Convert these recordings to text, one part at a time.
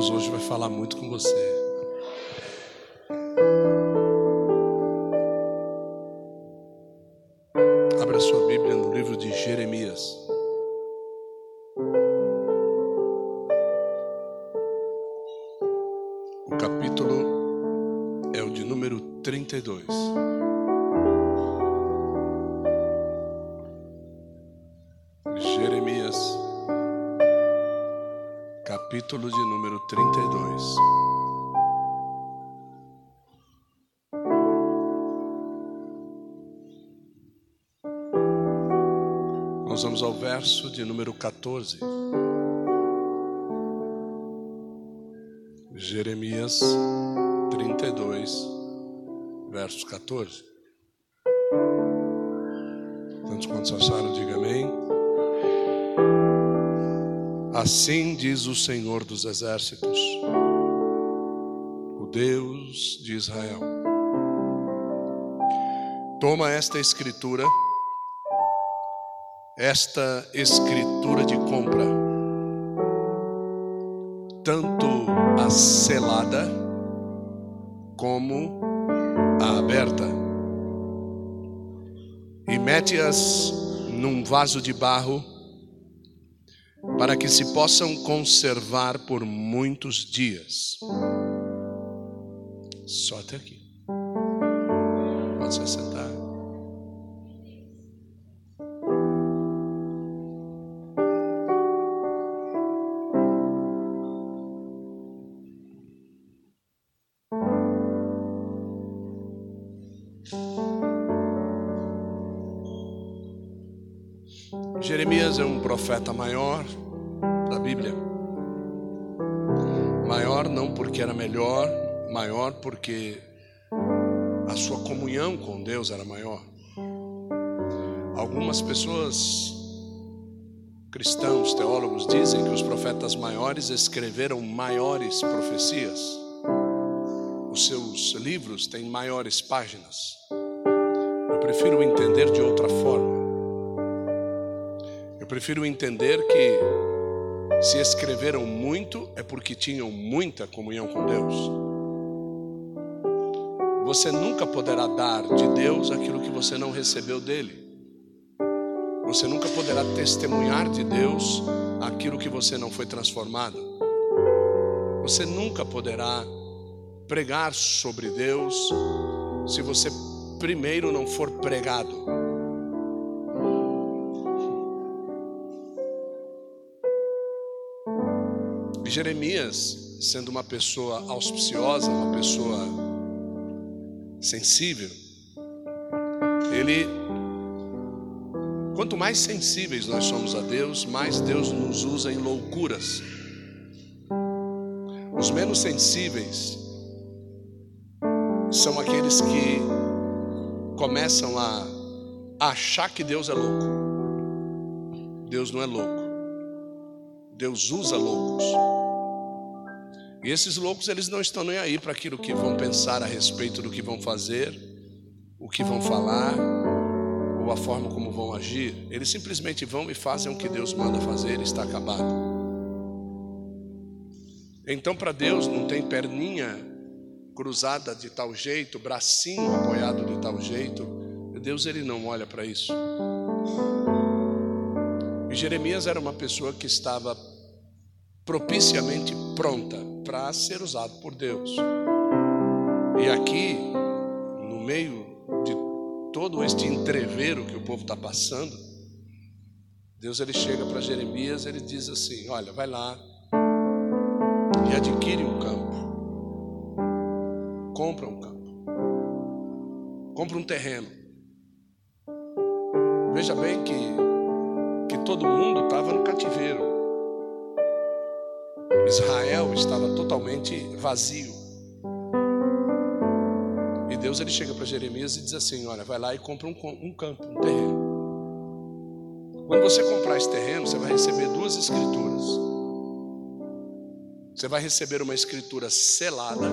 Deus hoje vai falar muito com você. De número 14. Jeremias 32, verso 14. Tantos quantos acharam, diga amém. Assim diz o Senhor dos Exércitos, o Deus de Israel. Toma esta escritura, esta escritura de compra, tanto a selada como a aberta, e mete-as num vaso de barro para que se possam conservar por muitos dias. Só até aqui. Pode se sentar. Profeta maior da Bíblia. Maior não porque era melhor, maior porque a sua comunhão com Deus era maior. Algumas pessoas, cristãos, teólogos, dizem que os profetas maiores escreveram maiores profecias. Os seus livros têm maiores páginas. Eu prefiro entender de outra forma. Prefiro entender que se escreveram muito é porque tinham muita comunhão com Deus. Você nunca poderá dar de Deus aquilo que você não recebeu dele. Você nunca poderá testemunhar de Deus aquilo que você não foi transformado. Você nunca poderá pregar sobre Deus se você primeiro não for pregado. Jeremias, sendo uma pessoa auspiciosa, uma pessoa sensível, ele, quanto mais sensíveis nós somos a Deus, mais Deus nos usa em loucuras. Os menos sensíveis são aqueles que começam a achar que Deus é louco. Deus não é louco. Deus usa loucos. E esses loucos, eles não estão nem aí para aquilo que vão pensar a respeito do que vão fazer, o que vão falar, ou a forma como vão agir. Eles simplesmente vão e fazem o que Deus manda fazer e está acabado. Então, para Deus, não tem perninha cruzada de tal jeito, bracinho apoiado de tal jeito. Deus, ele não olha para isso. E Jeremias era uma pessoa que estava propiciamente pronta para ser usado por Deus. E aqui, no meio de todo este entreveiro que o povo está passando, Deus ele chega para Jeremias, ele diz assim: Olha, vai lá e adquire um campo, compra um campo, compra um terreno. Veja bem que que todo mundo estava no cativeiro. Israel estava totalmente vazio. E Deus ele chega para Jeremias e diz assim: Olha, vai lá e compra um, um campo, um terreno. Quando você comprar esse terreno, você vai receber duas escrituras. Você vai receber uma escritura selada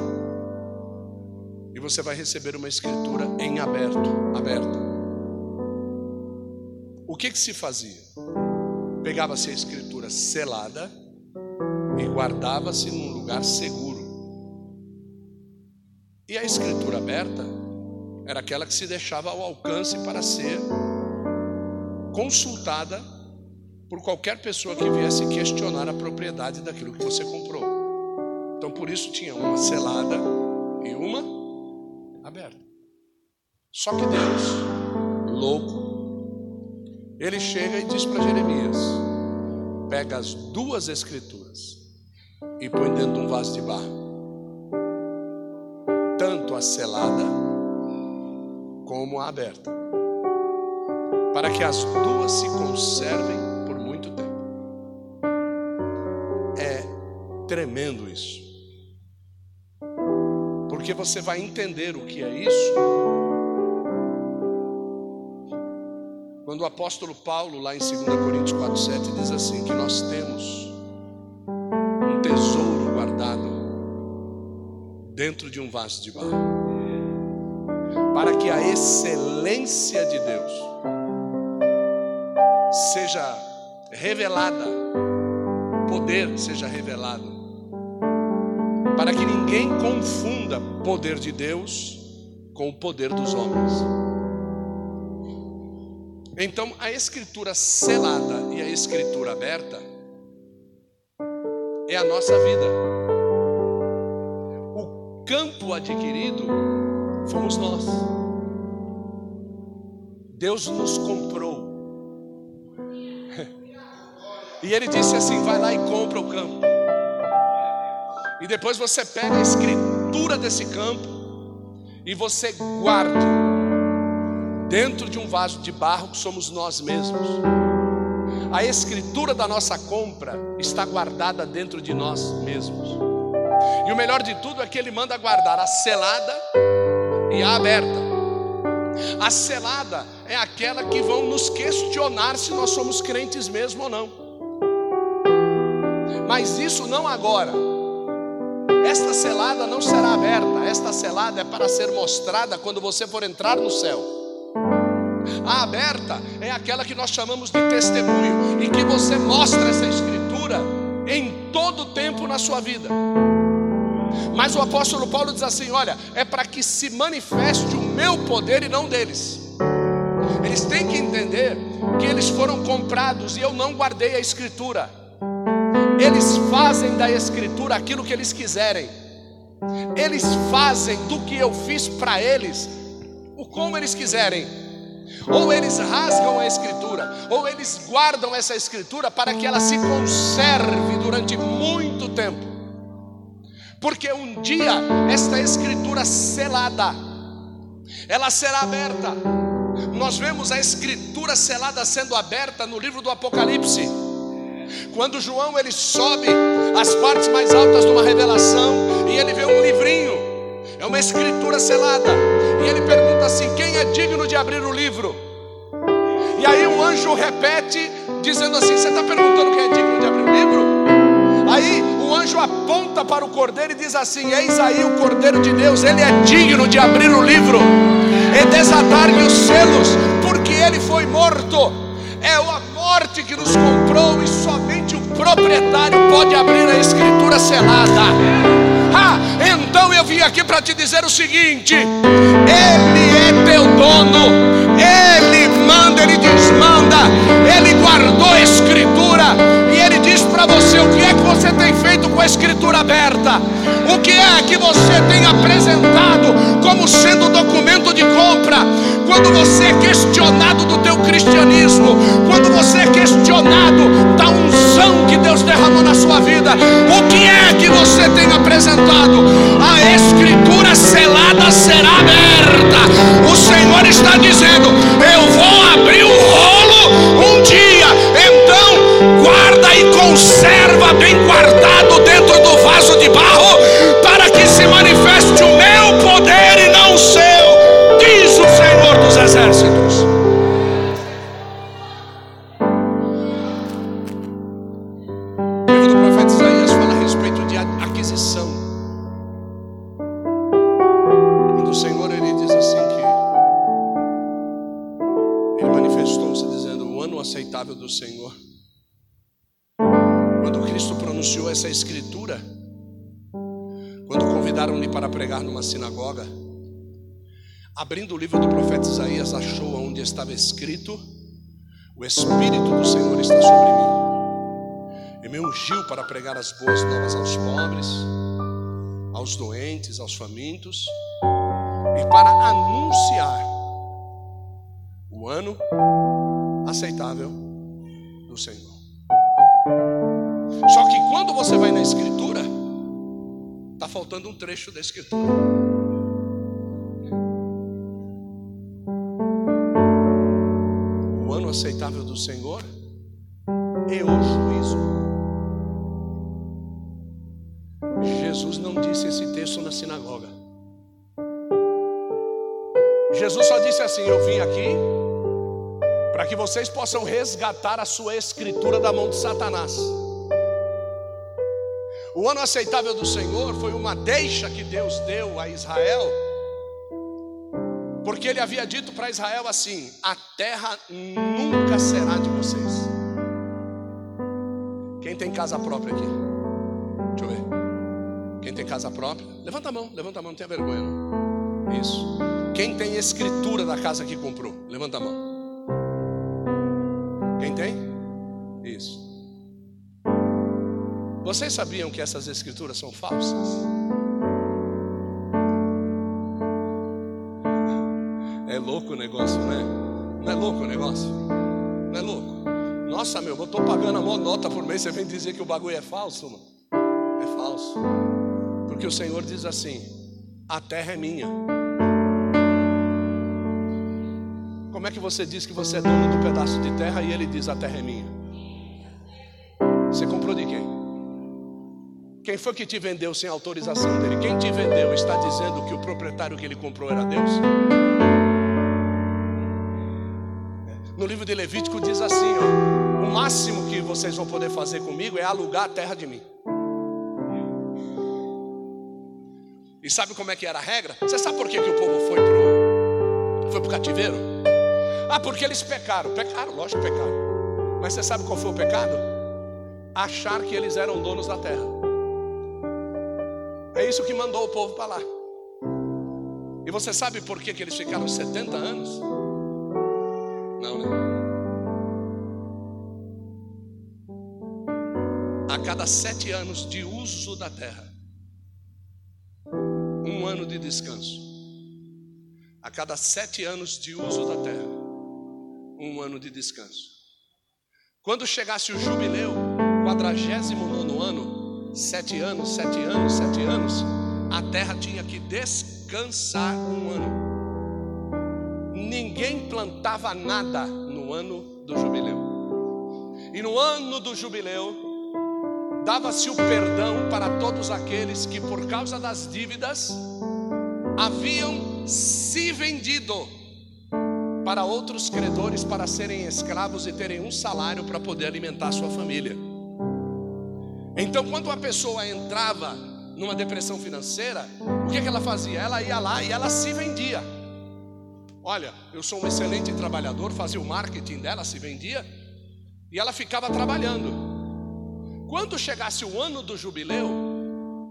e você vai receber uma escritura em aberto, aberta. O que que se fazia? Pegava-se a escritura selada e guardava-se num lugar seguro. E a escritura aberta era aquela que se deixava ao alcance para ser consultada por qualquer pessoa que viesse questionar a propriedade daquilo que você comprou. Então por isso tinha uma selada e uma aberta. Só que Deus, louco, ele chega e diz para Jeremias: pega as duas escrituras e põe dentro de um vaso de barro. Tanto a selada como a aberta. Para que as duas se conservem por muito tempo. É tremendo isso. Porque você vai entender o que é isso quando o apóstolo Paulo, lá em 2 Coríntios 4,7, diz assim: que nós temos dentro de um vaso de barro, para que a excelência de Deus seja revelada, poder seja revelado, para que ninguém confunda poder de Deus com o poder dos homens. Então, a escritura selada e a escritura aberta é a nossa vida. Campo adquirido fomos nós. Deus nos comprou. E ele disse assim: vai lá e compra o campo. E depois você pega a escritura desse campo e você guarda dentro de um vaso de barro que somos nós mesmos. A escritura da nossa compra está guardada dentro de nós mesmos. E o melhor de tudo é que ele manda guardar a selada e a aberta. A selada é aquela que vão nos questionar se nós somos crentes mesmo ou não. Mas isso não agora. Esta selada não será aberta. Esta selada é para ser mostrada quando você for entrar no céu. A aberta é aquela que nós chamamos de testemunho e que você mostra essa escritura em todo tempo na sua vida. Mas o apóstolo Paulo diz assim: olha, é para que se manifeste o meu poder e não deles. Eles têm que entender que eles foram comprados e eu não guardei a escritura. Eles fazem da escritura aquilo que eles quiserem. Eles fazem do que eu fiz para eles o como eles quiserem. Ou eles rasgam a escritura, ou eles guardam essa escritura para que ela se conserve durante muito tempo. Porque um dia esta escritura selada, ela será aberta. Nós vemos a escritura selada sendo aberta no livro do Apocalipse. Quando João ele sobe as partes mais altas de uma revelação e ele vê um livrinho é uma escritura selada. E ele pergunta assim: quem é digno de abrir o livro? E aí um anjo repete, dizendo assim: Você está perguntando quem é digno de abrir o livro? Aí o anjo aponta para o cordeiro e diz assim: Eis aí o cordeiro de Deus, ele é digno de abrir o livro e desatar-lhe os selos, porque ele foi morto. É a morte que nos comprou e somente o proprietário pode abrir a escritura selada. Ah, então eu vim aqui para te dizer o seguinte: Ele é teu dono, Ele manda, Ele desmanda, Ele guardou a Escritura e Ele diz para você o que é que você tem feito com a Escritura aberta, o que é que você tem apresentado como sendo documento de compra, quando você é questionado do teu cristianismo, quando você é questionado da unção que Deus derramou na sua vida, o que é que você tem apresentado? A escritura selada será aberta. O Senhor está dizendo: Eu vou abrir barro, Abrindo o livro do profeta Isaías, achou onde estava escrito: O Espírito do Senhor está sobre mim. E me ungiu para pregar as boas novas aos pobres, aos doentes, aos famintos, e para anunciar o ano aceitável do Senhor. Só que quando você vai na Escritura, está faltando um trecho da Escritura. Aceitável do Senhor é o juízo. Jesus não disse esse texto na sinagoga. Jesus só disse assim: Eu vim aqui para que vocês possam resgatar a sua escritura da mão de Satanás. O ano aceitável do Senhor foi uma deixa que Deus deu a Israel, porque Ele havia dito para Israel assim: a terra nunca será de vocês. Quem tem casa própria aqui? Deixa eu ver. Quem tem casa própria? Levanta a mão, levanta a mão, não tenha vergonha. Não. Isso. Quem tem escritura da casa que comprou? Levanta a mão. Quem tem? Isso. Vocês sabiam que essas escrituras são falsas? Louco o negócio? Não é louco? Nossa, meu, eu estou pagando a maior nota por mês, você vem dizer que o bagulho é falso, mano? É falso. Porque o Senhor diz assim: a terra é minha. Como é que você diz que você é dono do pedaço de terra e ele diz a terra é minha? Você comprou de quem? Quem foi que te vendeu sem autorização dele? Quem te vendeu está dizendo que o proprietário que ele comprou era Deus? No livro de Levítico diz assim: ó, o máximo que vocês vão poder fazer comigo é alugar a terra de mim. E sabe como é que era a regra? Você sabe por que, que o povo foi para foi o cativeiro? Ah, porque eles pecaram. Pecaram, lógico que pecaram. Mas você sabe qual foi o pecado? Achar que eles eram donos da terra. É isso que mandou o povo para lá. E você sabe por que, que eles ficaram 70 anos? Não, né? A cada sete anos de uso da terra, um ano de descanso. A cada sete anos de uso da terra, um ano de descanso. Quando chegasse o jubileu, quadragésimo nono ano, sete anos, sete anos, sete anos, a terra tinha que descansar um ano. Ninguém plantava nada no ano do jubileu. E no ano do jubileu, dava-se o perdão para todos aqueles que, por causa das dívidas, haviam se vendido para outros credores para serem escravos e terem um salário para poder alimentar sua família. Então, quando uma pessoa entrava numa depressão financeira, o que, que ela fazia? Ela ia lá e ela se vendia. Olha, eu sou um excelente trabalhador, fazia o marketing dela, se vendia, e ela ficava trabalhando. Quando chegasse o ano do jubileu,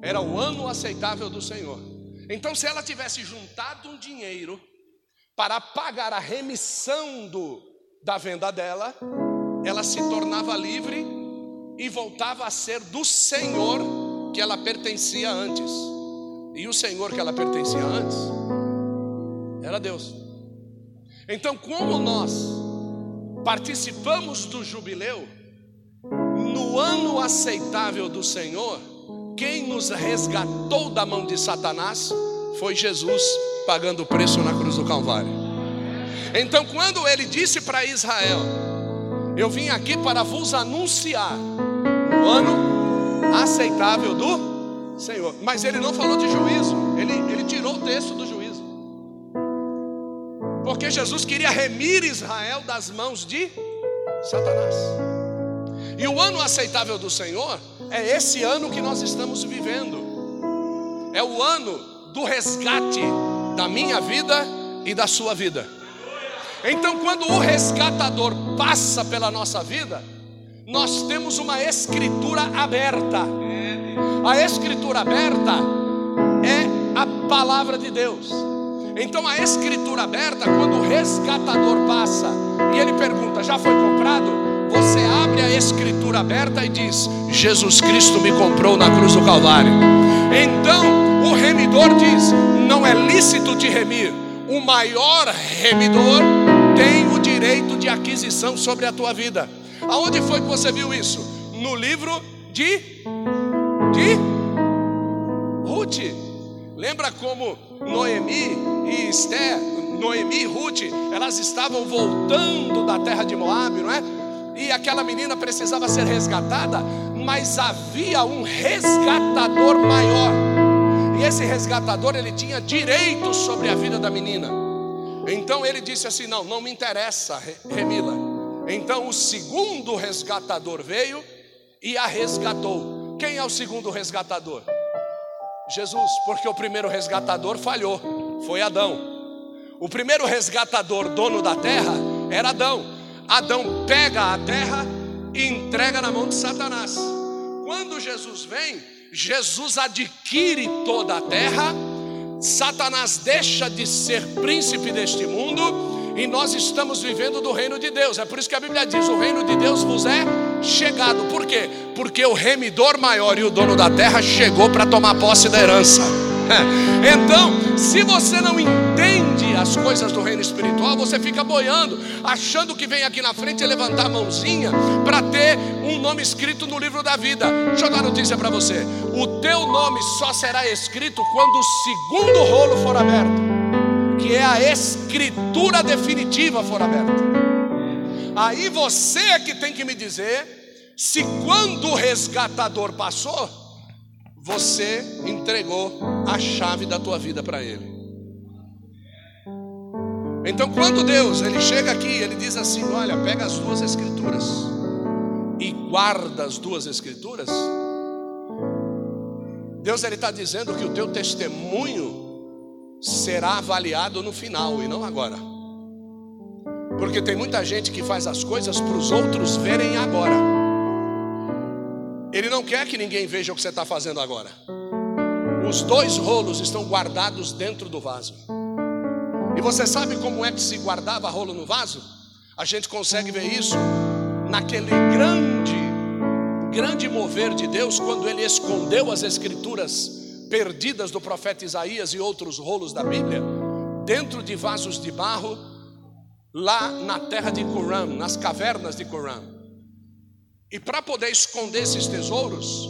era o ano aceitável do Senhor. Então, se ela tivesse juntado um dinheiro para pagar a remissão do, da venda dela, ela se tornava livre e voltava a ser do Senhor que ela pertencia antes. E o Senhor que ela pertencia antes era Deus. Então, como nós participamos do jubileu, no ano aceitável do Senhor, quem nos resgatou da mão de Satanás foi Jesus pagando o preço na cruz do Calvário. Então, quando ele disse para Israel: Eu vim aqui para vos anunciar o ano aceitável do Senhor. Mas ele não falou de juízo, ele, ele tirou o texto do juízo. Porque Jesus queria remir Israel das mãos de Satanás. E o ano aceitável do Senhor é esse ano que nós estamos vivendo. É o ano do resgate da minha vida e da sua vida. Então, quando o resgatador passa pela nossa vida, nós temos uma escritura aberta. A escritura aberta é a palavra de Deus. Então a escritura aberta, quando o resgatador passa e ele pergunta: já foi comprado? Você abre a escritura aberta e diz: Jesus Cristo me comprou na cruz do Calvário. Então o remidor diz: não é lícito te remir. O maior remidor tem o direito de aquisição sobre a tua vida. Aonde foi que você viu isso? No livro de de Ruth. Lembra como Noemi e Esther, Noemi e Ruth, elas estavam voltando da terra de Moab, não é? E aquela menina precisava ser resgatada, mas havia um resgatador maior. E esse resgatador, ele tinha direitos sobre a vida da menina. Então ele disse assim: Não, não me interessa, Remila. Então o segundo resgatador veio e a resgatou. Quem é o segundo resgatador? Jesus, porque o primeiro resgatador falhou, foi Adão. O primeiro resgatador, dono da terra, era Adão. Adão pega a terra e entrega na mão de Satanás. Quando Jesus vem, Jesus adquire toda a terra, Satanás deixa de ser príncipe deste mundo e nós estamos vivendo do reino de Deus. É por isso que a Bíblia diz: o reino de Deus vos é chegado. Por quê? Porque o remidor maior e o dono da terra chegou para tomar posse da herança. Então, se você não entende as coisas do reino espiritual, você fica boiando, achando que vem aqui na frente e levantar a mãozinha para ter um nome escrito no livro da vida. Deixa eu dar notícia para você: o teu nome só será escrito quando o segundo rolo for aberto que é a escritura definitiva for aberta. Aí você é que tem que me dizer se quando o resgatador passou, você entregou a chave da tua vida para ele. Então, quando Deus ele chega aqui, ele diz assim: Olha, pega as duas escrituras e guarda as duas escrituras. Deus ele está dizendo que o teu testemunho será avaliado no final e não agora. Porque tem muita gente que faz as coisas para os outros verem agora. Ele não quer que ninguém veja o que você está fazendo agora. Os dois rolos estão guardados dentro do vaso. E você sabe como é que se guardava rolo no vaso? A gente consegue ver isso naquele grande, grande mover de Deus quando ele escondeu as escrituras perdidas do profeta Isaías e outros rolos da Bíblia, dentro de vasos de barro, lá na terra de Curam, nas cavernas de Curam. E para poder esconder esses tesouros,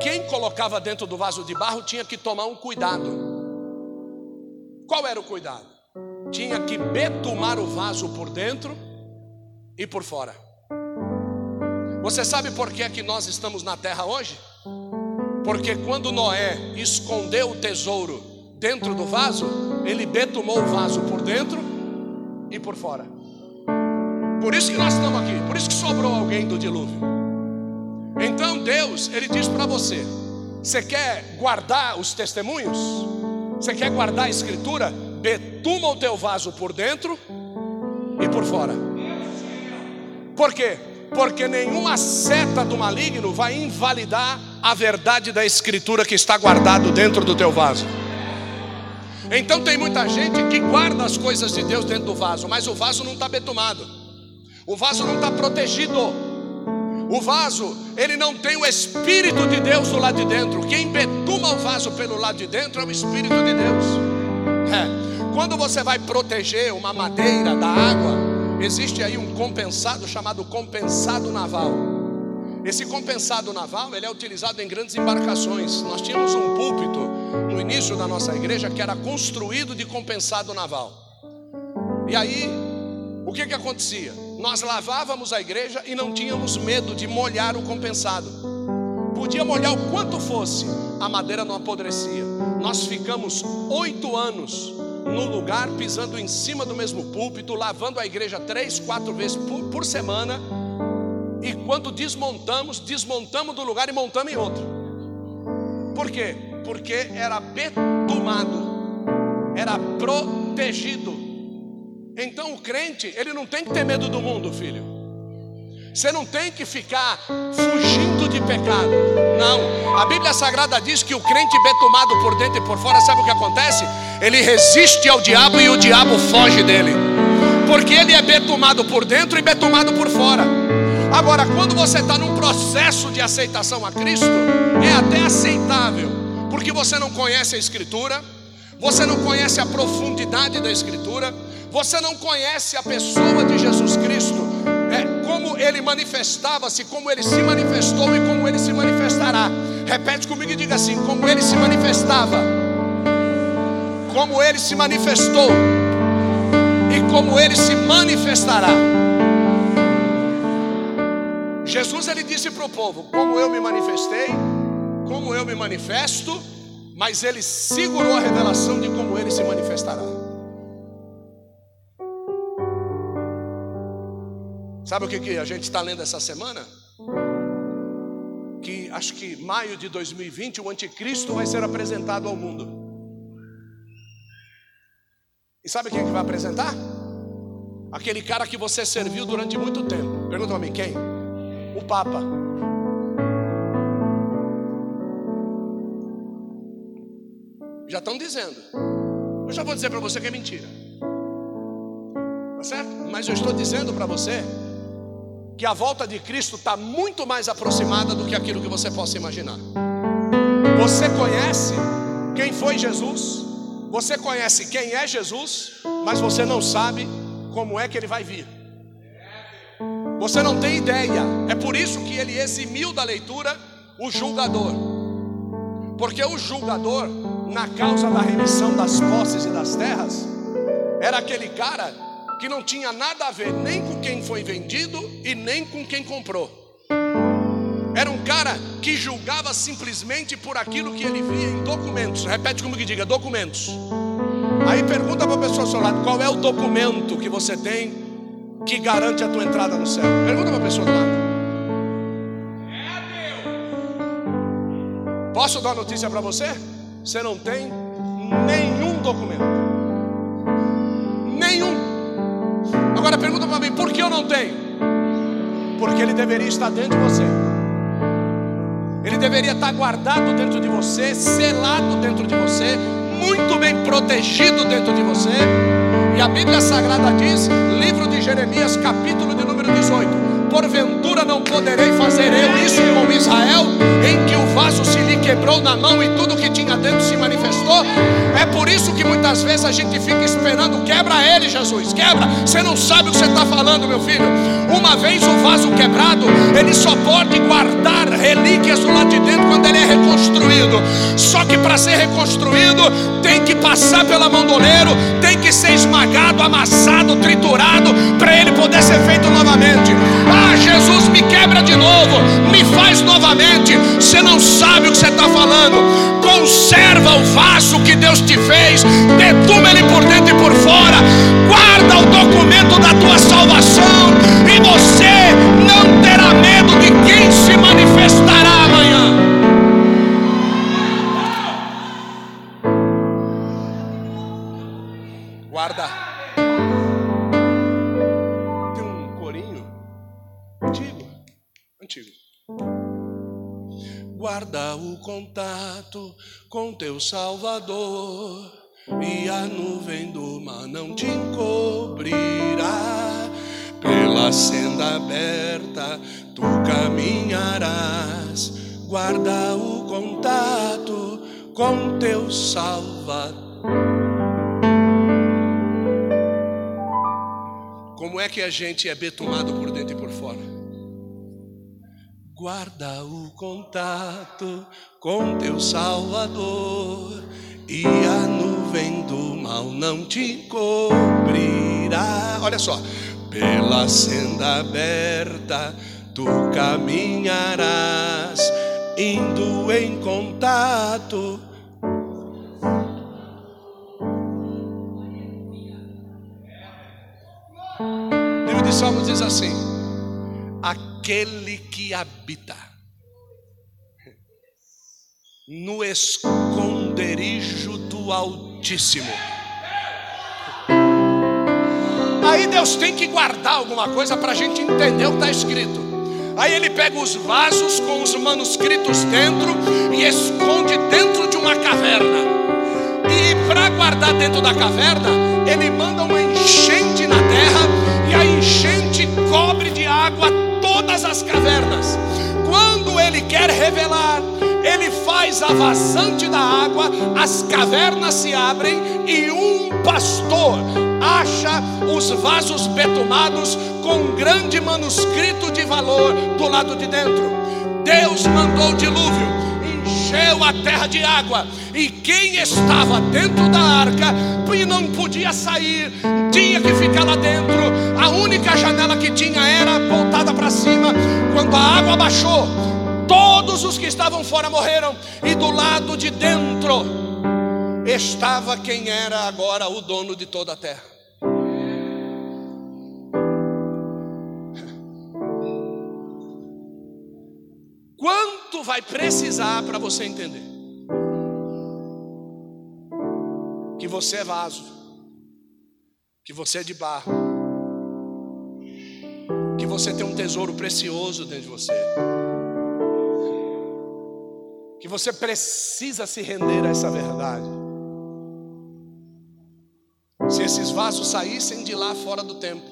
quem colocava dentro do vaso de barro tinha que tomar um cuidado. Qual era o cuidado? Tinha que betumar o vaso por dentro e por fora. Você sabe por que é que nós estamos na terra hoje? Porque quando Noé escondeu o tesouro dentro do vaso, ele betumou o vaso por dentro e por fora. Por isso que nós estamos aqui, por isso que sobrou alguém do dilúvio. Então Deus, ele diz para você: você quer guardar os testemunhos? Você quer guardar a escritura? Betuma o teu vaso por dentro e por fora. Por quê? Porque nenhuma seta do maligno vai invalidar a verdade da escritura que está guardado dentro do teu vaso. Então tem muita gente que guarda as coisas de Deus dentro do vaso, mas o vaso não está betumado, o vaso não está protegido. O vaso, ele não tem o Espírito de Deus do lado de dentro. Quem betuma o vaso pelo lado de dentro é o Espírito de Deus. É. Quando você vai proteger uma madeira da água, existe aí um compensado chamado compensado naval. Esse compensado naval ele é utilizado em grandes embarcações. Nós tínhamos um púlpito no início da nossa igreja que era construído de compensado naval. E aí, o que que acontecia? Nós lavávamos a igreja e não tínhamos medo de molhar o compensado. Podia molhar o quanto fosse, a madeira não apodrecia. Nós ficamos oito anos no lugar, pisando em cima do mesmo púlpito, lavando a igreja três, quatro vezes por, por semana e quando desmontamos, desmontamos do lugar e montamos em outro. Por quê? Porque era betumado, era protegido. Então o crente, ele não tem que ter medo do mundo, filho. Você não tem que ficar fugindo de pecado. Não. A Bíblia Sagrada diz que o crente betumado por dentro e por fora, sabe o que acontece? Ele resiste ao diabo e o diabo foge dele. Porque ele é betumado por dentro e betumado por fora. Agora, quando você está num processo de aceitação a Cristo, é até aceitável, porque você não conhece a Escritura, você não conhece a profundidade da Escritura, você não conhece a pessoa de Jesus Cristo, é, como ele manifestava-se, como ele se manifestou e como ele se manifestará. Repete comigo e diga assim: como ele se manifestava, como ele se manifestou e como ele se manifestará. Jesus ele disse para o povo: como eu me manifestei, como eu me manifesto, mas ele segurou a revelação de como ele se manifestará. Sabe o que, que a gente está lendo essa semana? Que acho que maio de 2020 o anticristo vai ser apresentado ao mundo. E sabe quem é que vai apresentar? Aquele cara que você serviu durante muito tempo. Pergunta para mim quem? O Papa. Já estão dizendo. Eu já vou dizer para você que é mentira. Tá certo? Mas eu estou dizendo para você que a volta de Cristo está muito mais aproximada do que aquilo que você possa imaginar. Você conhece quem foi Jesus, você conhece quem é Jesus, mas você não sabe como é que ele vai vir. Você não tem ideia. É por isso que ele eximiu da leitura o julgador. Porque o julgador, na causa da remissão das posses e das terras, era aquele cara que não tinha nada a ver nem com quem foi vendido e nem com quem comprou. Era um cara que julgava simplesmente por aquilo que ele via em documentos. Repete comigo que diga: documentos. Aí pergunta para a pessoa ao seu lado: qual é o documento que você tem que garante a tua entrada no céu? Pergunta para a pessoa do lado. Posso dar notícia para você? Você não tem nenhum documento. Nenhum. Agora pergunta para mim, por que eu não tenho? Porque ele deveria estar dentro de você. Ele deveria estar guardado dentro de você, selado dentro de você, muito bem protegido dentro de você. E a Bíblia Sagrada diz, livro de Jeremias, capítulo de número 18: Porventura não poderei fazer eu isso com Israel, em que o vaso se lhe quebrou na mão e tudo que tinha dentro se manifestou? É por isso que muitas vezes a gente fica esperando, quebra ele, Jesus, quebra. Você não sabe o que você está falando, meu filho. Uma vez o vaso quebrado, ele só pode guardar relíquias do lado de dentro quando ele é reconstruído. Só que para ser reconstruído, tem que passar pela mão do oleiro, tem que ser esmagado, amassado, triturado, para ele poder ser feito novamente. Ah, Jesus, me quebra de novo, me faz novamente. Você não sabe o que você está falando. Conserva o vaso que Deus te fez, detuma ele por dentro e por fora. Guarda o documento da tua salvação, e você não terá medo de quem se manifestará contato com teu Salvador, e a nuvem do mar não te encobrirá. Pela senda aberta tu caminharás, guarda o contato com teu Salvador. Como é que a gente é betumado por dentro e por fora? Guarda o contato com teu Salvador, e a nuvem do mal não te cobrirá. Olha só, pela senda aberta tu caminharás, indo em contato. O livro de Salmos diz assim: aquele que habita no esconderijo do Altíssimo. Aí Deus tem que guardar alguma coisa para a gente entender o que está escrito. Aí ele pega os vasos com os manuscritos dentro e esconde dentro de uma caverna. E para guardar dentro da caverna, ele manda uma enchente na terra e a enchente cobre de água todas as cavernas. Quando ele quer revelar, ele faz a vazante da água, as cavernas se abrem e um pastor acha os vasos betumados com um grande manuscrito de valor do lado de dentro. Deus mandou o dilúvio, encheu a terra de água, e quem estava dentro da arca e não podia sair, tinha que ficar lá dentro. A única janela que tinha era voltada para cima. Quando a água baixou, todos os que estavam fora morreram, e do lado de dentro estava quem era agora o dono de toda a terra. Quanto vai precisar para você entender que você é vaso, que você é de barro, você tem um tesouro precioso dentro de você? que você precisa se render a essa verdade. Se esses vasos saíssem de lá fora do tempo,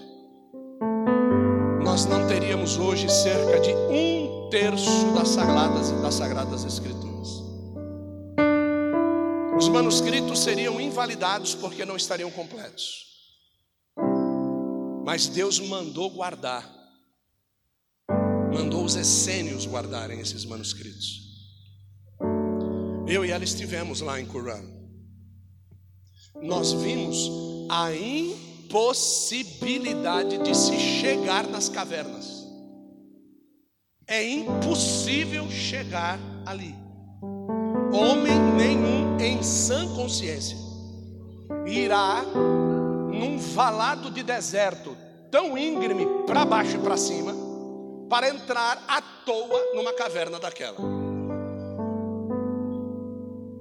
nós não teríamos hoje cerca de um terço das sagradas, das sagradas escrituras. Os manuscritos seriam invalidados porque não estariam completos. Mas Deus mandou guardar, mandou os essênios guardarem esses manuscritos. Eu e ela estivemos lá em Qumran. Nós vimos a impossibilidade de se chegar nas cavernas. É impossível chegar ali. Homem nenhum em sã consciência irá num valado de deserto tão íngreme para baixo e para cima para entrar à toa numa caverna daquela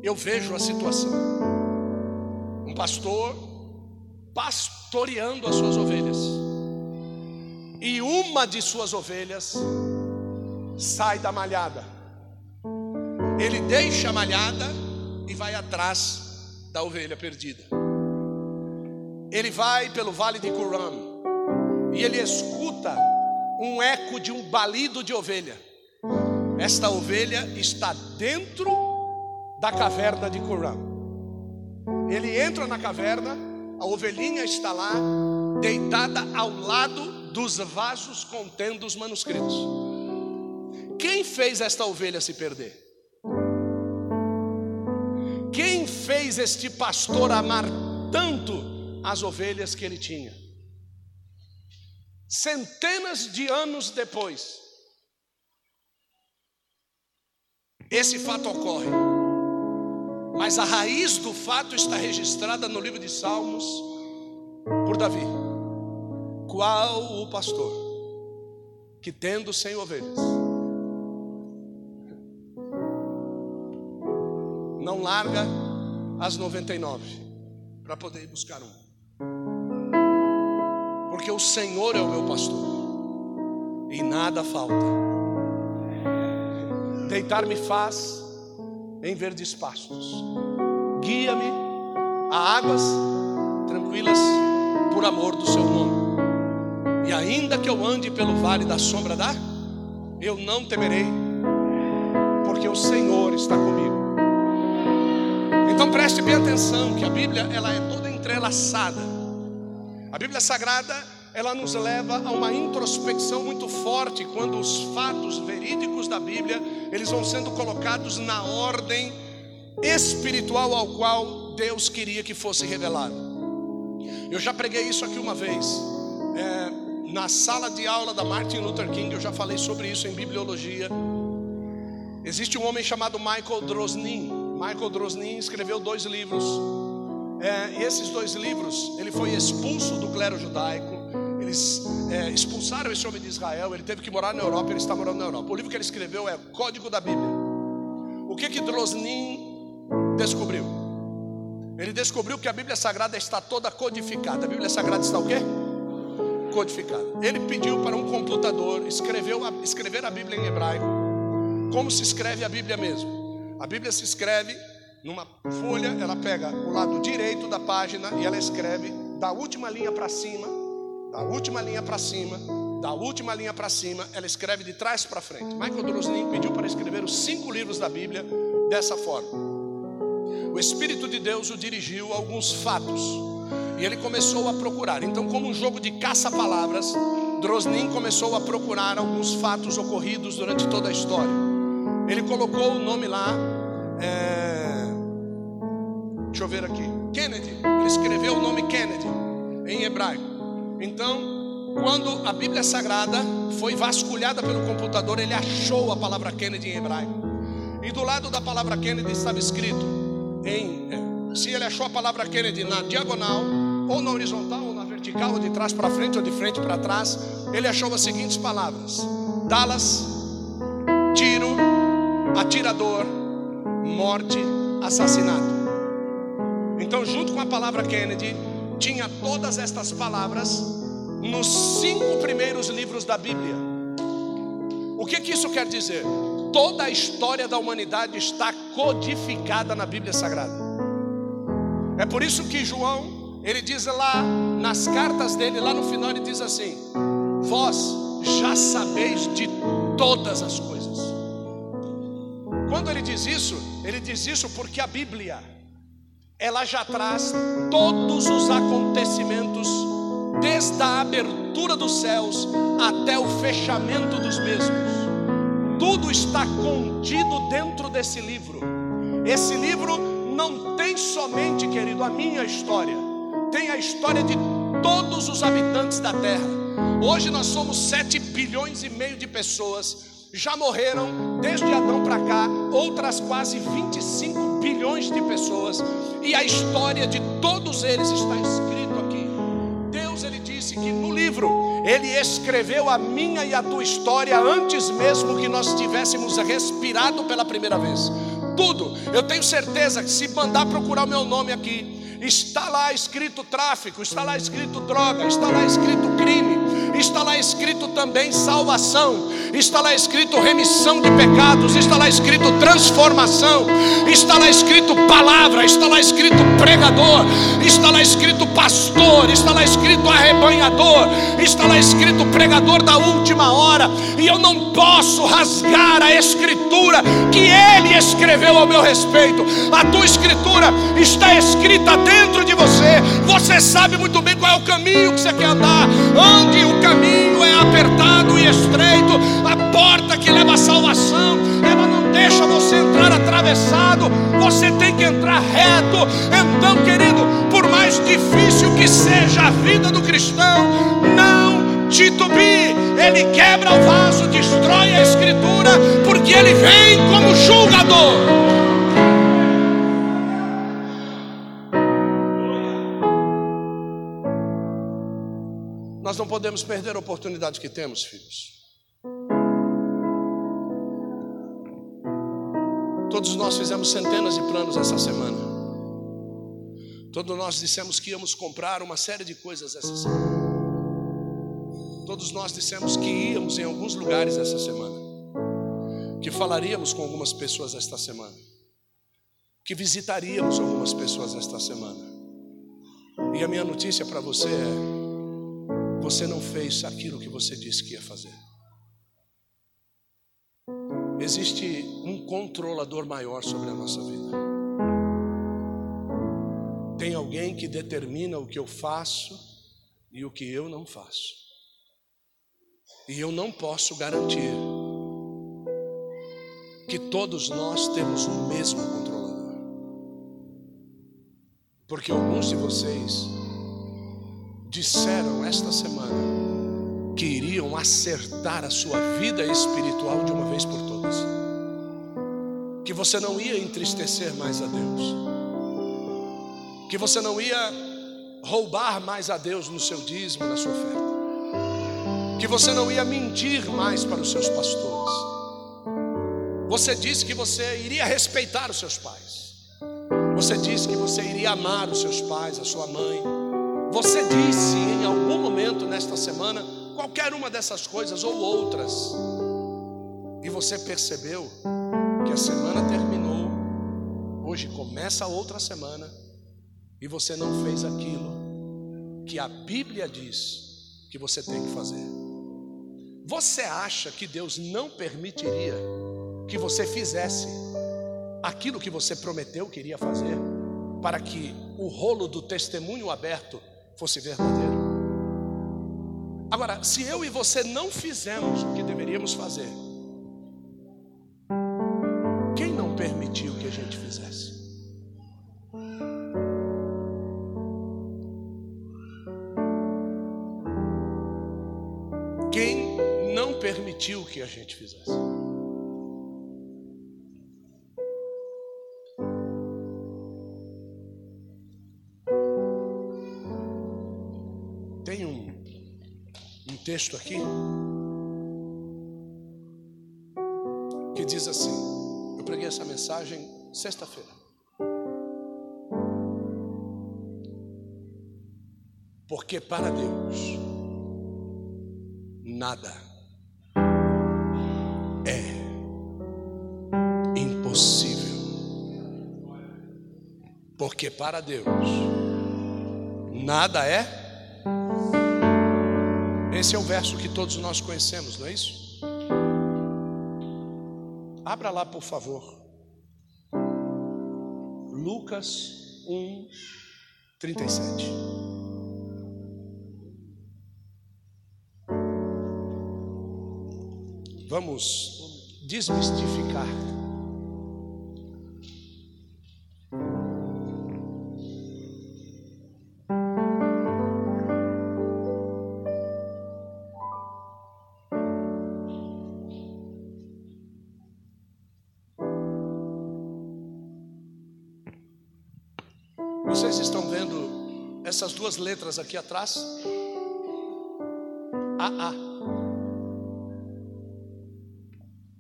eu vejo a situação. Um pastor pastoreando as suas ovelhas. E uma de suas ovelhas sai da malhada. Ele deixa a malhada e vai atrás da ovelha perdida. Ele vai pelo vale de Curam e ele escuta um eco de um balido de ovelha. Esta ovelha está dentro da caverna de Curã. Ele entra na caverna, a ovelhinha está lá, deitada ao lado dos vasos contendo os manuscritos. Quem fez esta ovelha se perder? Quem fez este pastor amar tanto as ovelhas que ele tinha? Centenas de anos depois, esse fato ocorre. Mas a raiz do fato está registrada no livro de Salmos por Davi. Qual o pastor que tendo cem ovelhas não larga as 99 para poder ir buscar um? Porque o Senhor é o meu pastor e nada falta. Deitar-me faz em verdes pastos. Guia-me a águas tranquilas por amor do seu nome. E ainda que eu ande pelo vale da sombra da, eu não temerei, porque o Senhor está comigo. Então preste bem atenção que a Bíblia ela é toda entrelaçada. A Bíblia Sagrada ela nos leva a uma introspecção muito forte quando os fatos verídicos da Bíblia eles vão sendo colocados na ordem espiritual ao qual Deus queria que fosse revelado. Eu já preguei isso aqui uma vez é, na sala de aula da Martin Luther King. Eu já falei sobre isso em bibliologia. Existe um homem chamado Michael Drosnin. Michael Drosnin escreveu dois livros. É, esses dois livros, ele foi expulso do clero judaico eles é, expulsaram esse homem de Israel, ele teve que morar na Europa, ele está morando na Europa. O livro que ele escreveu é Código da Bíblia. O que que Drosnin descobriu? Ele descobriu que a Bíblia Sagrada está toda codificada. A Bíblia Sagrada está o quê? codificada. Ele pediu para um computador escreveu a, escrever a Bíblia em hebraico, como se escreve a Bíblia mesmo. A Bíblia se escreve numa folha, ela pega o lado direito da página e ela escreve da última linha para cima, da última linha para cima, da última linha para cima, ela escreve de trás para frente. Michael Droslin pediu para escrever os cinco livros da Bíblia dessa forma. O Espírito de Deus o dirigiu a alguns fatos e ele começou a procurar. Então, como um jogo de caça-palavras, Drosnin começou a procurar alguns fatos ocorridos durante toda a história. Ele colocou o nome lá, é... deixa eu ver aqui, Kennedy. Ele escreveu o nome Kennedy em hebraico. Então, quando a Bíblia Sagrada foi vasculhada pelo computador, ele achou a palavra Kennedy em hebraico. E do lado da palavra Kennedy estava escrito em é, se ele achou a palavra Kennedy na diagonal, ou na horizontal, ou na vertical, ou de trás para frente, ou de frente para trás, ele achou as seguintes palavras: Dallas, tiro, atirador, morte, assassinato. Então, junto com a palavra Kennedy, tinha todas estas palavras nos cinco primeiros livros da Bíblia. O que, que isso quer dizer? Toda a história da humanidade está codificada na Bíblia Sagrada. É por isso que João, ele diz lá nas cartas dele, lá no final, ele diz assim: Vós já sabeis de todas as coisas. Quando ele diz isso, ele diz isso porque a Bíblia, ela já traz todos os acontecimentos, desde a abertura dos céus até o fechamento dos mesmos. Tudo está contido dentro desse livro. Esse livro não tem somente, querido, a minha história, tem a história de todos os habitantes da terra. Hoje nós somos 7 bilhões e meio de pessoas, já morreram desde Adão para cá, outras quase 25 bilhões de pessoas, e a história de todos eles está escrito aqui. Deus ele disse que no livro ele escreveu a minha e a tua história antes mesmo que nós tivéssemos respirado pela primeira vez. Tudo, eu tenho certeza que se mandar procurar o meu nome aqui, está lá escrito tráfico, está lá escrito droga, está lá escrito crime, está lá escrito também salvação, está lá escrito remissão de pecados, está lá escrito transformação, está lá escrito palavra, está lá escrito pregador, está lá escrito pastor, está lá escrito arrebanhador, está lá escrito pregador da última hora, e eu não posso rasgar a escritura que ele escreveu ao meu respeito. A tua escritura está escrita dentro de você. Você sabe muito bem qual é o caminho que você quer andar, onde o caminho é apertado e estreito, a porta que leva à salvação, ela não deixa você entrar atravessado, você tem que entrar reto. Então, querido, por mais difícil que seja a vida do cristão, não titubie, ele quebra o vaso, destrói a escritura, porque ele vem como julgador. Nós não podemos perder a oportunidade que temos, filhos. Todos nós fizemos centenas de planos essa semana. Todos nós dissemos que íamos comprar uma série de coisas essa semana. Todos nós dissemos que íamos em alguns lugares essa semana. Que falaríamos com algumas pessoas esta semana. Que visitaríamos algumas pessoas esta semana. E a minha notícia para você é: você não fez aquilo que você disse que ia fazer. Existe um controlador maior sobre a nossa vida. Tem alguém que determina o que eu faço e o que eu não faço. E eu não posso garantir que todos nós temos o mesmo controlador. Porque alguns de vocês disseram esta semana que iriam acertar a sua vida espiritual de uma vez por todas. Que você não ia entristecer mais a Deus. Que você não ia roubar mais a Deus no seu dízimo, na sua oferta. Que você não ia mentir mais para os seus pastores. Você disse que você iria respeitar os seus pais. Você disse que você iria amar os seus pais, a sua mãe Você disse em algum momento nesta semana qualquer uma dessas coisas ou outras, e você percebeu que a semana terminou, hoje começa outra semana, e você não fez aquilo que a Bíblia diz que você tem que fazer. Você acha que Deus não permitiria que você fizesse aquilo que você prometeu que iria fazer, para que o rolo do testemunho aberto fosse verdadeiro? Agora, se eu e você não fizemos o que deveríamos fazer, texto aqui que diz assim: eu preguei essa mensagem sexta-feira. Porque para Deus nada é impossível. Porque para Deus nada é. Esse é o verso que todos nós conhecemos, não é isso? Abra lá, por favor. Lucas 1, 37. Vamos desmistificar. Essas duas letras aqui atrás? AA.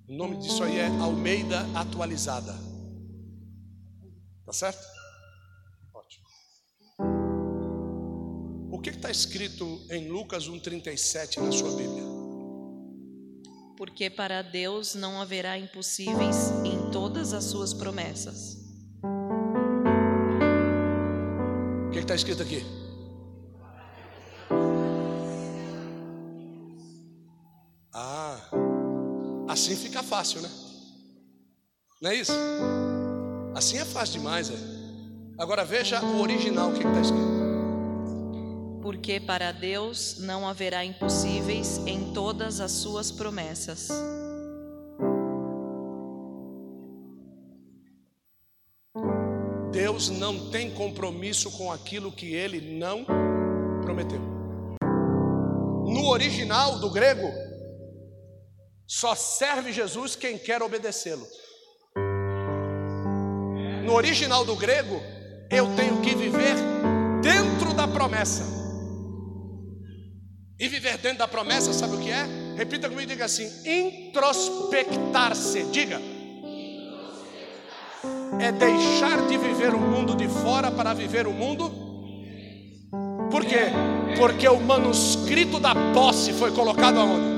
O nome disso aí é Almeida Atualizada. Tá certo? Ótimo. O que está escrito em Lucas 1,37 na sua Bíblia? Porque para Deus não haverá impossíveis em todas as suas promessas. Que está escrito aqui? Ah, assim fica fácil, né? Não é isso? Assim é fácil demais, é. Agora veja o original, o que está escrito. Porque para Deus não haverá impossíveis em todas as suas promessas. Deus não tem compromisso com aquilo que ele não prometeu. No original do grego, só serve Jesus quem quer obedecê-lo. No original do grego, eu tenho que viver dentro da promessa. E viver dentro da promessa, sabe o que é? Repita comigo e diga assim: introspectar-se. Diga. É deixar de viver o mundo de fora para viver o mundo. Por quê? Porque o manuscrito da posse foi colocado aonde?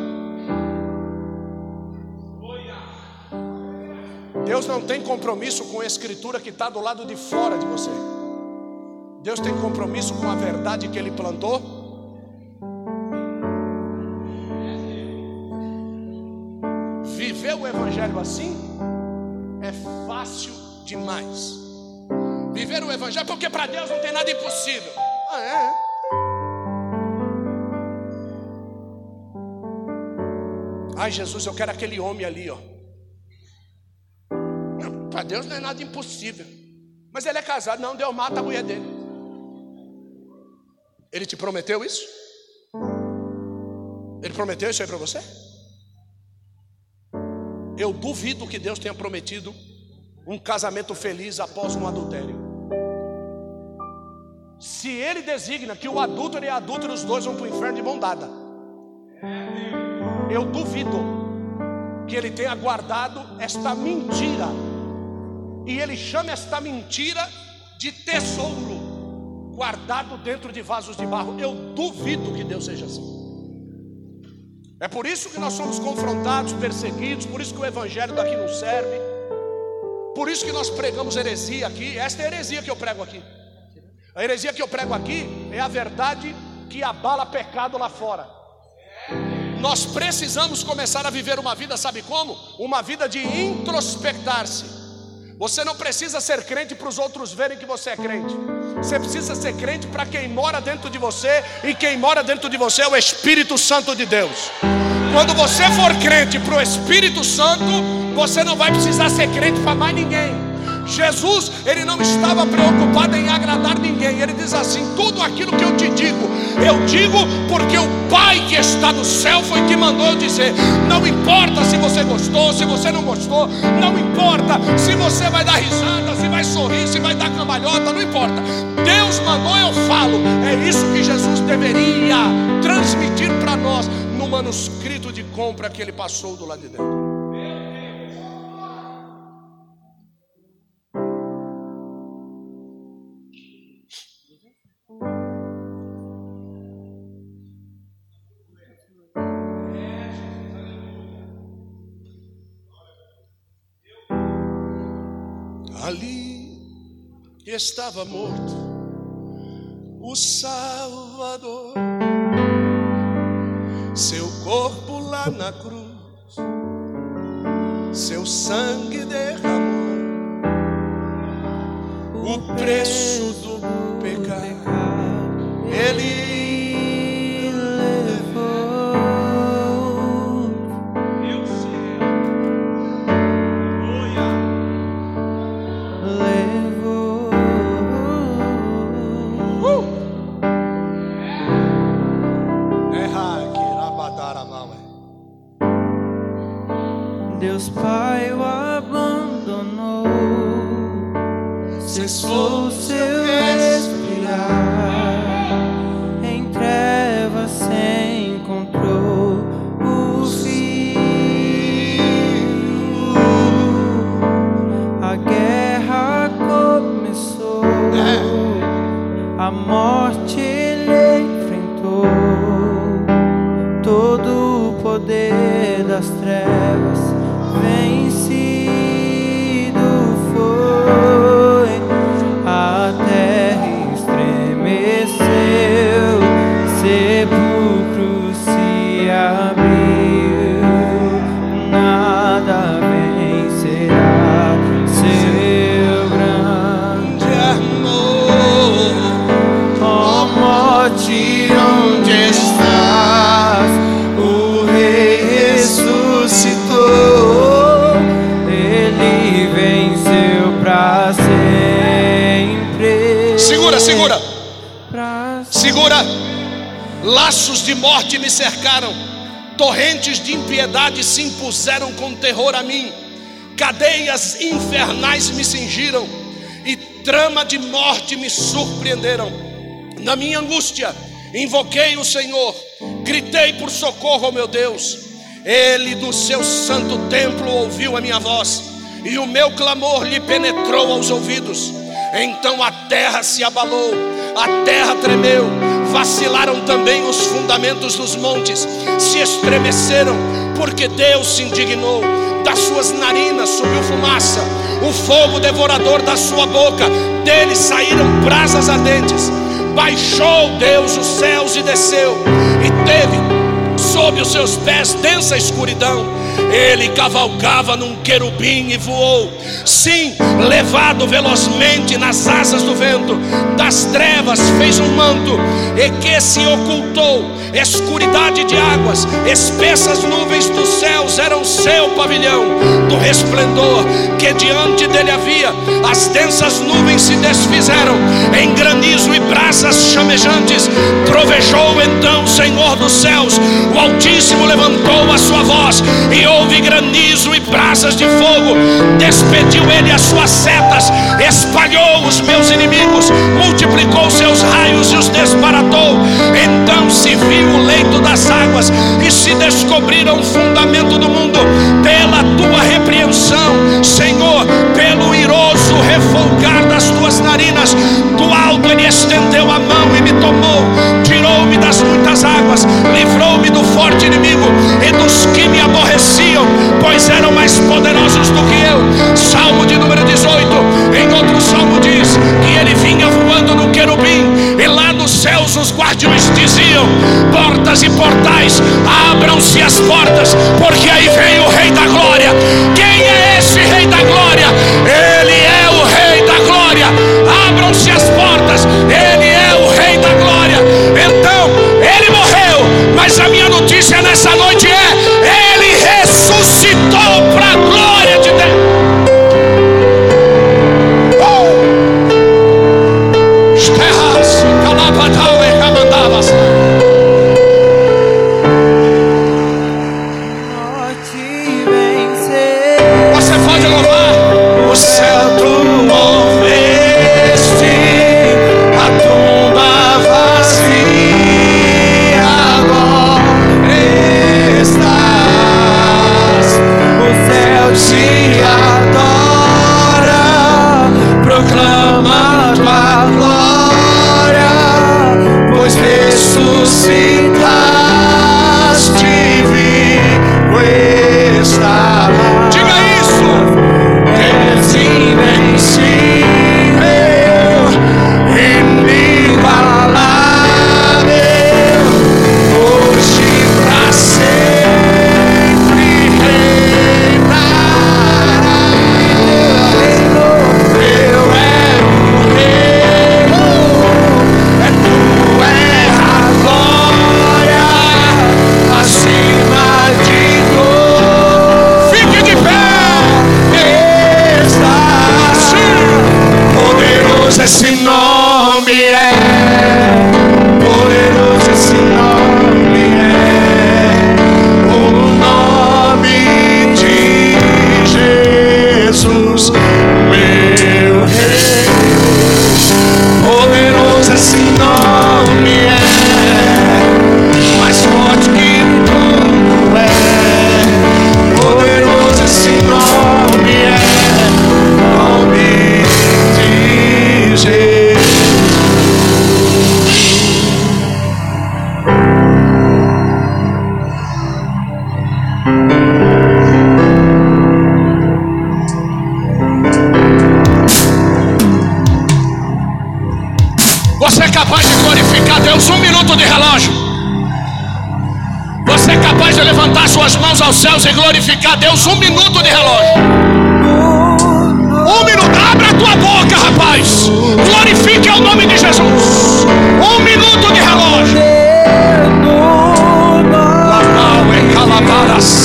Deus não tem compromisso com a escritura que está do lado de fora de você. Deus tem compromisso com a verdade que Ele plantou. Viver o Evangelho assim é fácil demais. Viver o Evangelho, porque para Deus não tem nada impossível. Ah, é? Ai, Jesus, eu quero aquele homem ali, ó. Para Deus não é nada impossível. Mas ele é casado, não, Deus mata a mulher dele. Ele te prometeu isso? Ele prometeu isso aí para você? Eu duvido que Deus tenha prometido um casamento feliz após um adultério. Se ele designa que o adúltero e a adúltera, os dois vão para o inferno de mão dada, eu duvido que ele tenha guardado esta mentira, e ele chama esta mentira de tesouro. guardado dentro de vasos de barro. Eu duvido que Deus seja assim. É por isso que nós somos confrontados, perseguidos, por isso que o evangelho daqui não serve. Por isso que nós pregamos heresia aqui. Esta é a heresia que eu prego aqui. A heresia que eu prego aqui é a verdade que abala pecado lá fora. Nós precisamos começar a viver uma vida, sabe como? Uma vida de introspectar-se. Você não precisa ser crente para os outros verem que você é crente. Você precisa ser crente para quem mora dentro de você, e quem mora dentro de você é o Espírito Santo de Deus. Quando você for crente para o Espírito Santo, você não vai precisar ser crente para mais ninguém. Jesus, ele não estava preocupado em agradar ninguém. Ele diz assim: tudo aquilo que eu te digo, eu digo porque o Pai que está no céu foi que mandou eu dizer. Não importa se você gostou, se você não gostou, não importa se você vai dar risada, se vai sorrir, se vai dar cambalhota, não importa. Deus mandou, eu falo. É isso que Jesus deveria transmitir para nós no manuscrito de compra que ele passou do lado de dentro. Ali estava morto o Salvador, seu corpo lá na cruz, seu sangue derramou o preço do pecado. Ele se impuseram com terror a mim, cadeias infernais me cingiram e trama de morte me surpreenderam. Na minha angústia, invoquei o Senhor, gritei por socorro ao meu Deus. Ele do seu santo templo ouviu a minha voz e o meu clamor lhe penetrou aos ouvidos. Então a terra se abalou, a terra tremeu, vacilaram também os fundamentos dos montes, se estremeceram, porque Deus se indignou. Das suas narinas subiu fumaça, o fogo devorador da sua boca, dele saíram brasas ardentes. Baixou Deus os céus e desceu, e teve sob os seus pés densa escuridão ele cavalgava num querubim e voou. Sim, levado velozmente nas asas do vento, das trevas fez um manto e que se ocultou. Escuridade de águas, espessas nuvens dos céus eram seu pavilhão. Do resplendor que diante dele havia, as densas nuvens se desfizeram em granizo e brasas chamejantes. Trovejou então o Senhor dos céus, o Altíssimo levantou a sua voz e houve granizo e brasas de fogo. Despediu ele as suas setas, espalhou os meus inimigos, multiplicou seus raios e os desbaratou. Então se viu o leito das águas e se descobriram o fundamento do mundo pela tua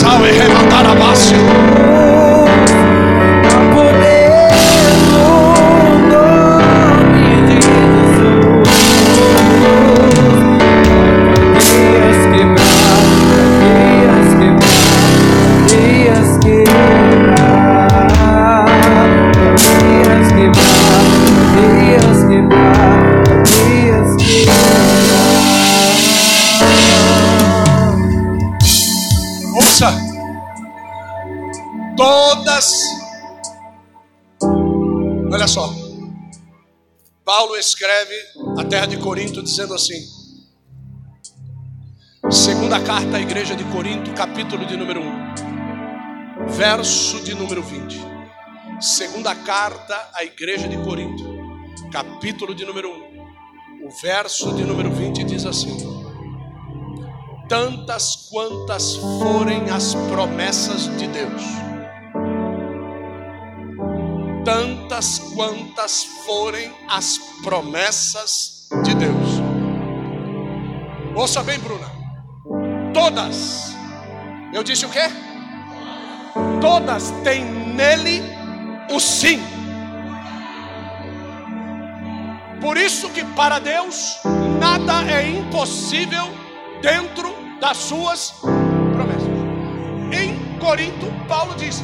salve, Corinto dizendo assim. Segunda carta à igreja de Corinto, capítulo de número 1, verso de número 20. Segunda carta à igreja de Corinto, capítulo de número 1, o verso de número 20 diz assim: tantas quantas forem as promessas de Deus. Tantas quantas forem as promessas de Deus. Ouça bem, Bruna. Todas. Eu disse o quê? Todas têm nele o sim. Por isso que para Deus nada é impossível dentro das suas promessas. Em Corinto, Paulo diz: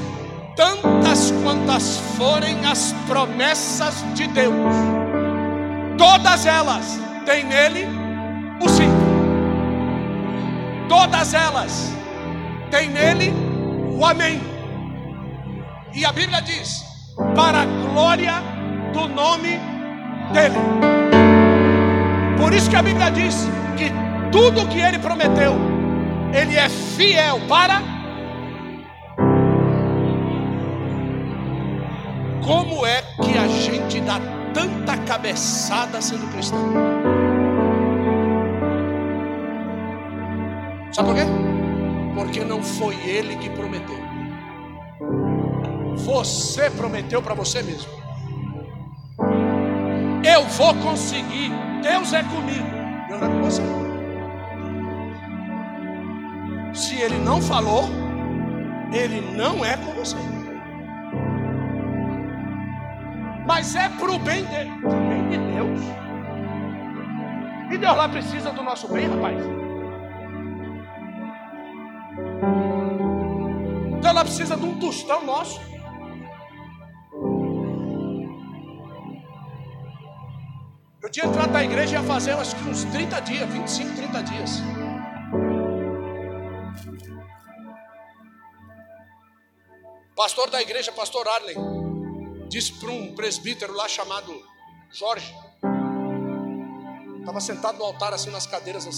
tantas quantas forem as promessas de Deus, todas elas têm nele o sim. Todas elas têm nele o amém. E a Bíblia diz: para a glória do nome dele. Por isso que a Bíblia diz que tudo que ele prometeu, ele é fiel para. Como é que a gente dá tanta cabeçada sendo cristão? Sabe por quê? Porque não foi ele que prometeu. Você prometeu para você mesmo. Eu vou conseguir. Deus é comigo. Deus é com você. Se ele não falou, ele não é com você. Mas é para o bem dele, pro bem de Deus. E Deus lá precisa do nosso bem, rapaz. Lá precisa de um tostão nosso. Eu tinha entrado na igreja ia fazer acho que uns 30 dias, 25, 30 dias. Pastor da igreja, pastor Arlen, disse para um presbítero lá chamado Jorge. Estava sentado no altar assim nas cadeiras assim.